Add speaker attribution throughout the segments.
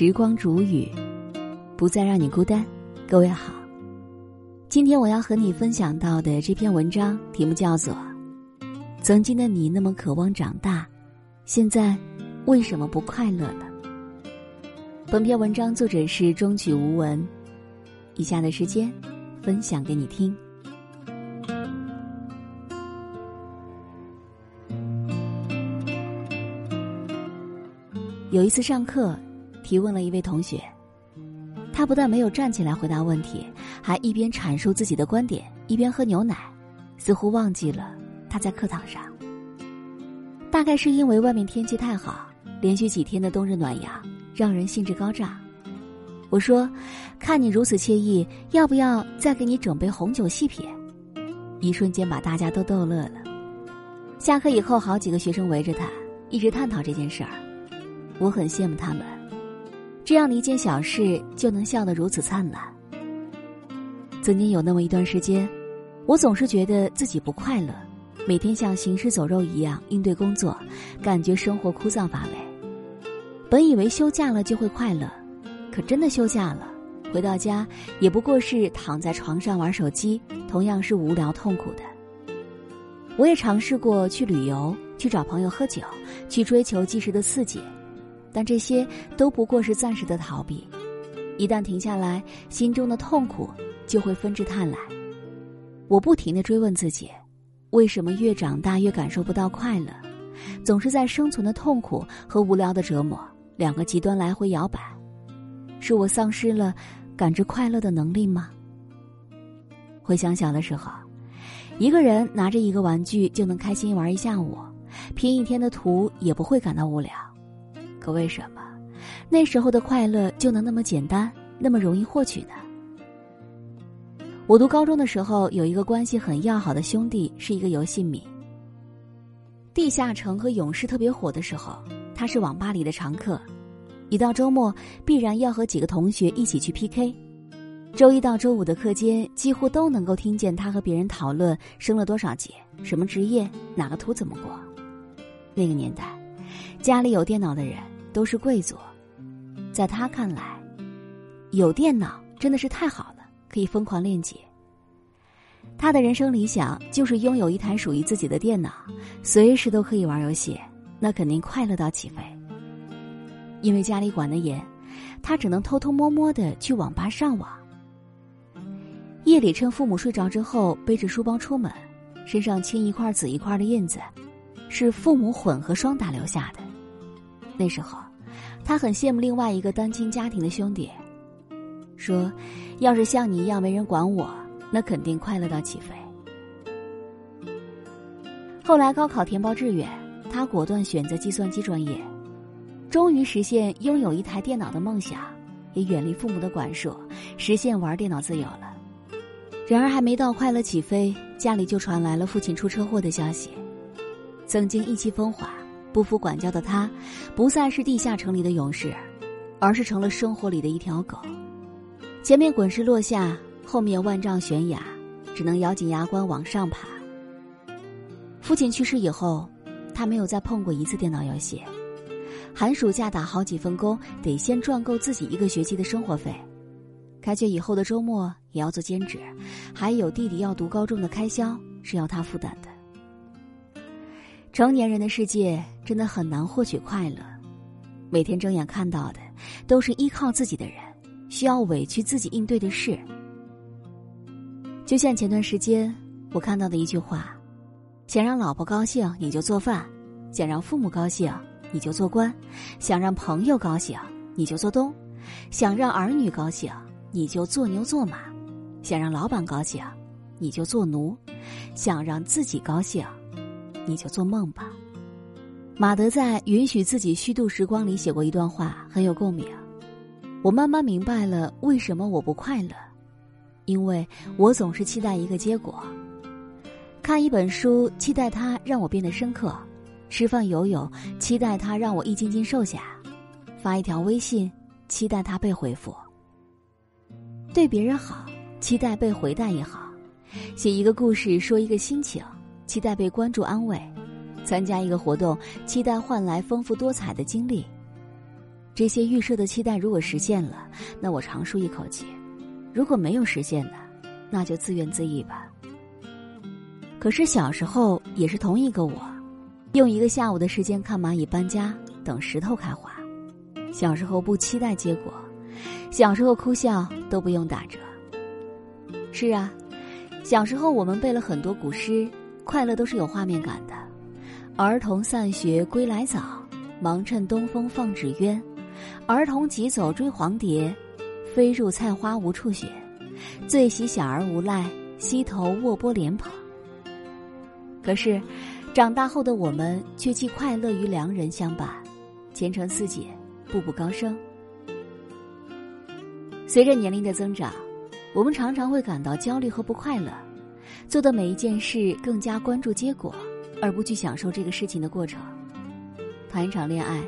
Speaker 1: 时光煮雨，不再让你孤单。各位好，今天我要和你分享到的这篇文章题目叫做《曾经的你那么渴望长大，现在为什么不快乐了》。本篇文章作者是中曲无闻，以下的时间分享给你听。有一次上课，提问了一位同学，他不但没有站起来回答问题，还一边阐述自己的观点，一边喝牛奶，似乎忘记了他在课堂上。大概是因为外面天气太好，连续几天的冬日暖阳让人兴致高涨。我说：“看你如此惬意，要不要再给你准备红酒细品？”一瞬间把大家都逗乐了。下课以后，好几个学生围着他，一直探讨这件事儿。我很羡慕他们，这样的一件小事就能笑得如此灿烂。曾经有那么一段时间，我总是觉得自己不快乐，每天像行尸走肉一样应对工作，感觉生活枯燥乏味。本以为休假了就会快乐，可真的休假了，回到家也不过是躺在床上玩手机，同样是无聊痛苦的。我也尝试过去旅游，去找朋友喝酒，去追求即时的刺激。但这些都不过是暂时的逃避，一旦停下来，心中的痛苦就会纷至沓来。我不停的追问自己，为什么越长大越感受不到快乐？总是在生存的痛苦和无聊的折磨两个极端来回摇摆，是我丧失了感知快乐的能力吗？回想小的时候，一个人拿着一个玩具就能开心玩一下午，拼一天的图也不会感到无聊。可为什么那时候的快乐就能那么简单，那么容易获取呢？我读高中的时候，有一个关系很要好的兄弟，是一个游戏迷。地下城和勇士特别火的时候，他是网吧里的常客。一到周末，必然要和几个同学一起去 PK。周一到周五的课间，几乎都能够听见他和别人讨论升了多少级、什么职业、哪个图怎么过。那个年代，家里有电脑的人。都是贵族，在他看来，有电脑真的是太好了，可以疯狂练级。他的人生理想就是拥有一台属于自己的电脑，随时都可以玩游戏，那肯定快乐到起飞。因为家里管得严，他只能偷偷摸摸的去网吧上网。夜里趁父母睡着之后，背着书包出门，身上青一块紫一块的印子，是父母混合双打留下的。那时候。他很羡慕另外一个单亲家庭的兄弟，说：“要是像你一样没人管我，那肯定快乐到起飞。”后来高考填报志愿，他果断选择计算机专业，终于实现拥有一台电脑的梦想，也远离父母的管束，实现玩电脑自由了。然而还没到快乐起飞，家里就传来了父亲出车祸的消息。曾经意气风华。不服管教的他，不再是地下城里的勇士，而是成了生活里的一条狗。前面滚石落下，后面万丈悬崖，只能咬紧牙关往上爬。父亲去世以后，他没有再碰过一次电脑游戏。寒暑假打好几份工，得先赚够自己一个学期的生活费。开学以后的周末也要做兼职，还有弟弟要读高中的开销是要他负担的。成年人的世界真的很难获取快乐，每天睁眼看到的都是依靠自己的人，需要委屈自己应对的事。就像前段时间我看到的一句话：想让老婆高兴你就做饭，想让父母高兴你就做官，想让朋友高兴你就做东，想让儿女高兴你就做牛做马，想让老板高兴你就做奴，想让自己高兴。你就做梦吧。马德在《允许自己虚度时光》里写过一段话，很有共鸣。我慢慢明白了为什么我不快乐，因为我总是期待一个结果。看一本书，期待它让我变得深刻；吃饭游泳，期待它让我一斤斤瘦下；发一条微信，期待它被回复；对别人好，期待被回答也好；写一个故事，说一个心情。期待被关注安慰，参加一个活动，期待换来丰富多彩的经历。这些预设的期待如果实现了，那我长舒一口气；如果没有实现呢，那就自怨自艾吧。可是小时候也是同一个我，用一个下午的时间看蚂蚁搬家，等石头开花。小时候不期待结果，小时候哭笑都不用打折。是啊，小时候我们背了很多古诗，快乐都是有画面感的。儿童散学归来早，忙趁东风放纸鸢。儿童急走追黄蝶，飞入菜花无处寻。最喜小儿无赖，溪头卧剥莲蓬。可是，长大后的我们却既快乐与良人相伴，前程似锦，步步高升。随着年龄的增长，我们常常会感到焦虑和不快乐，做的每一件事更加关注结果，而不去享受这个事情的过程。谈一场恋爱。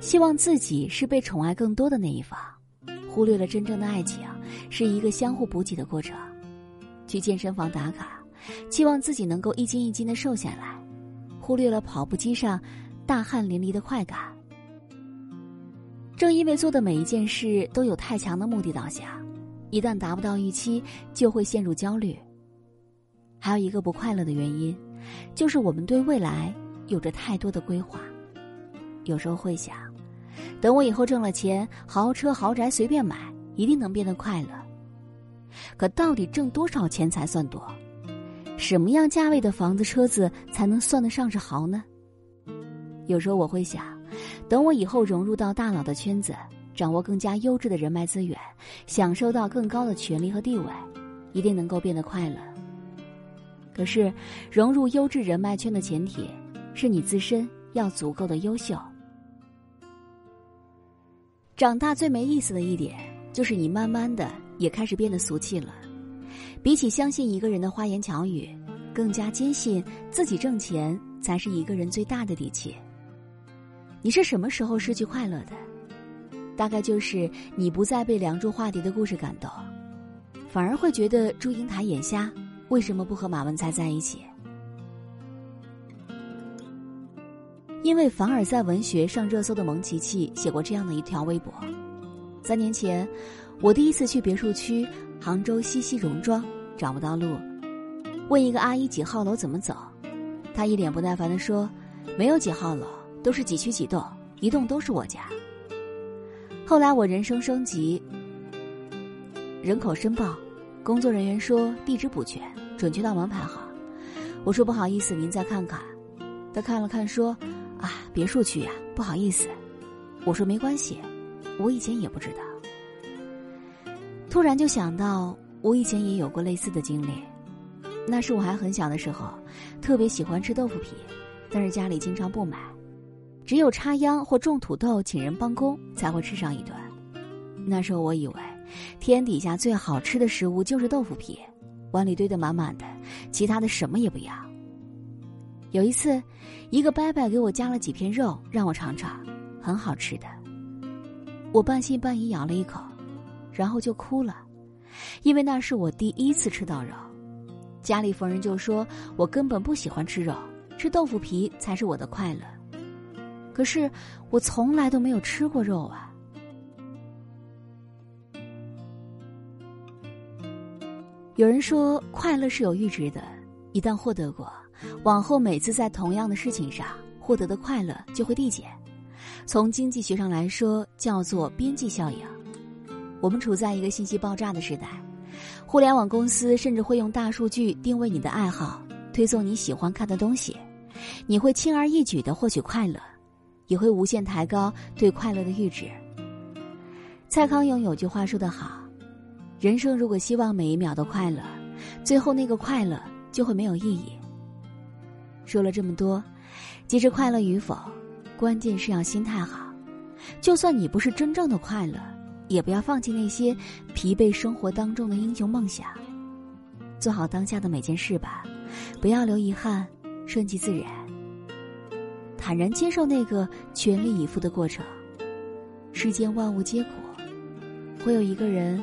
Speaker 1: 希望自己是被宠爱更多的那一方，忽略了真正的爱情是一个相互补给的过程。去健身房打卡，期望自己能够一斤一斤的瘦下来，忽略了跑步机上大汗淋漓的快感。正因为做的每一件事都有太强的目的导向，一旦达不到预期，就会陷入焦虑。还有一个不快乐的原因，就是我们对未来有着太多的规划。有时候会想，等我以后挣了钱，豪车豪宅随便买，一定能变得快乐。可到底挣多少钱才算多？什么样价位的房子、车子才能算得上是豪呢？有时候我会想，等我以后融入到大佬的圈子，掌握更加优质的人脉资源，享受到更高的权利和地位，一定能够变得快乐。可是，融入优质人脉圈的前提，是你自身要足够的优秀。长大最没意思的一点，就是你慢慢的也开始变得俗气了。比起相信一个人的花言巧语，更加坚信自己挣钱才是一个人最大的底气。你是什么时候失去快乐的？大概就是你不再被《梁祝》化蝶的故事感动，反而会觉得祝英台眼瞎，为什么不和马文才在一起？因为凡尔赛文学上热搜的蒙奇奇写过这样的一条微博：三年前，我第一次去别墅区杭州西溪戎庄，找不到路，问一个阿姨几号楼怎么走，她一脸不耐烦地说：“没有几号楼，都是几区几栋，一栋都是我家。”后来我人生升级，人口申报，工作人员说地址补全，准确到门牌号。我说不好意思，您再看看。他看了看说。啊，别墅区呀，不好意思，我说没关系，我以前也不知道。突然就想到，我以前也有过类似的经历，那是我还很小的时候，特别喜欢吃豆腐皮，但是家里经常不买，只有插秧或种土豆请人帮工才会吃上一顿。那时候我以为，天底下最好吃的食物就是豆腐皮，碗里堆得满满的，其他的什么也不要。有一次，一个伯伯给我夹了几片肉，让我尝尝，很好吃的。我半信半疑咬了一口，然后就哭了，因为那是我第一次吃到肉。家里逢人就说我根本不喜欢吃肉，吃豆腐皮才是我的快乐。可是我从来都没有吃过肉啊。有人说快乐是有阈值的，一旦获得过。往后每次在同样的事情上获得的快乐就会递减，从经济学上来说叫做边际效应。我们处在一个信息爆炸的时代，互联网公司甚至会用大数据定位你的爱好，推送你喜欢看的东西，你会轻而易举的获取快乐，也会无限抬高对快乐的阈值。蔡康永有句话说得好：“人生如果希望每一秒都快乐，最后那个快乐就会没有意义。”说了这么多，其实快乐与否，关键是要心态好。就算你不是真正的快乐，也不要放弃那些疲惫生活当中的英雄梦想。做好当下的每件事吧，不要留遗憾，顺其自然，坦然接受那个全力以赴的过程。世间万物皆苦，会有一个人